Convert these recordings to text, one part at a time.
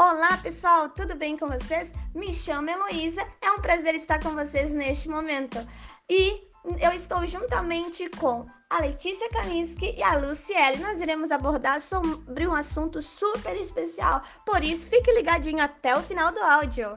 Olá pessoal, tudo bem com vocês? Me chamo Heloísa, é um prazer estar com vocês neste momento. E eu estou juntamente com a Letícia Kaniski e a Luciele. Nós iremos abordar sobre um assunto super especial, por isso fique ligadinho até o final do áudio.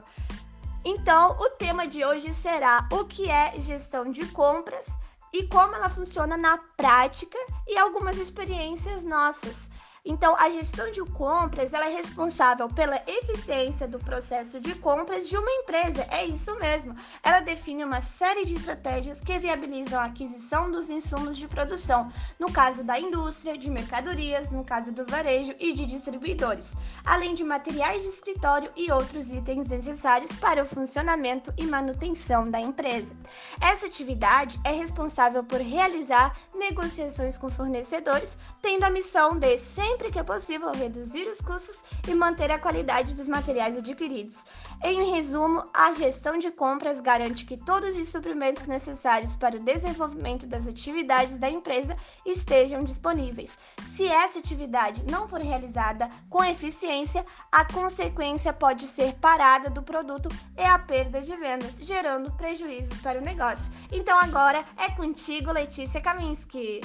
Então, o tema de hoje será o que é gestão de compras e como ela funciona na prática e algumas experiências nossas. Então, a gestão de compras ela é responsável pela eficiência do processo de compras de uma empresa. É isso mesmo. Ela define uma série de estratégias que viabilizam a aquisição dos insumos de produção, no caso da indústria, de mercadorias, no caso do varejo e de distribuidores, além de materiais de escritório e outros itens necessários para o funcionamento e manutenção da empresa. Essa atividade é responsável por realizar negociações com fornecedores, tendo a missão de sempre sempre que é possível reduzir os custos e manter a qualidade dos materiais adquiridos. Em resumo, a gestão de compras garante que todos os suprimentos necessários para o desenvolvimento das atividades da empresa estejam disponíveis. Se essa atividade não for realizada com eficiência, a consequência pode ser parada do produto e a perda de vendas, gerando prejuízos para o negócio. Então agora é contigo, Letícia Kaminski.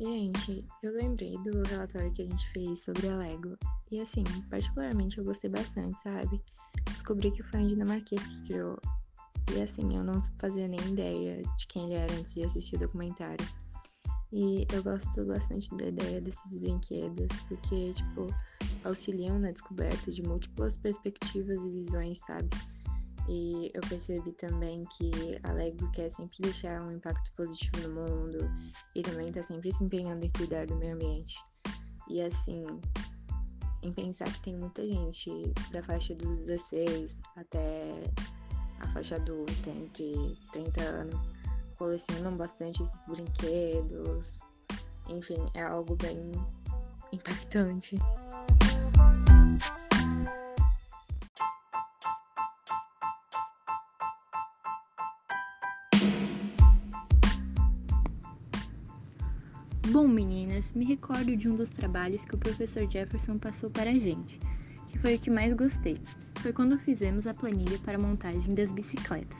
Gente, eu lembrei do relatório que a gente fez sobre a Lego. E assim, particularmente eu gostei bastante, sabe? Descobri que foi um dinamarquês que criou. E assim, eu não fazia nem ideia de quem ele era antes de assistir o documentário. E eu gosto bastante da ideia desses brinquedos, porque, tipo, auxiliam na descoberta de múltiplas perspectivas e visões, sabe? E eu percebi também que a Lego quer sempre deixar um impacto positivo no mundo e também tá sempre se empenhando em cuidar do meio ambiente. E assim, em pensar que tem muita gente da faixa dos 16 até a faixa adulta, entre 30 anos, colecionam bastante esses brinquedos. Enfim, é algo bem impactante. Bom, meninas, me recordo de um dos trabalhos que o professor Jefferson passou para a gente, que foi o que mais gostei. Foi quando fizemos a planilha para a montagem das bicicletas.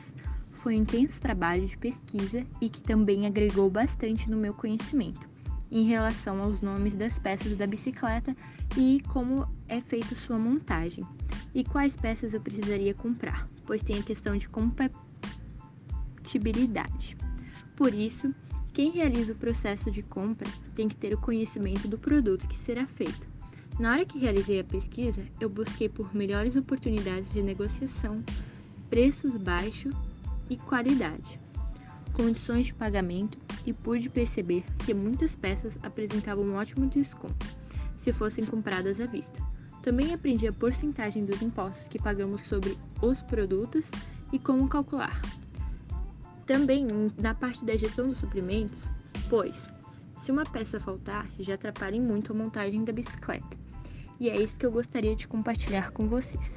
Foi um intenso trabalho de pesquisa e que também agregou bastante no meu conhecimento em relação aos nomes das peças da bicicleta e como é feita sua montagem e quais peças eu precisaria comprar, pois tem a questão de compatibilidade. Por isso, quem realiza o processo de compra tem que ter o conhecimento do produto que será feito. Na hora que realizei a pesquisa, eu busquei por melhores oportunidades de negociação, preços baixos e qualidade, condições de pagamento e pude perceber que muitas peças apresentavam um ótimo desconto se fossem compradas à vista. Também aprendi a porcentagem dos impostos que pagamos sobre os produtos e como calcular, também na parte da gestão dos suprimentos, pois se uma peça faltar, já atrapalha muito a montagem da bicicleta. E é isso que eu gostaria de compartilhar com vocês.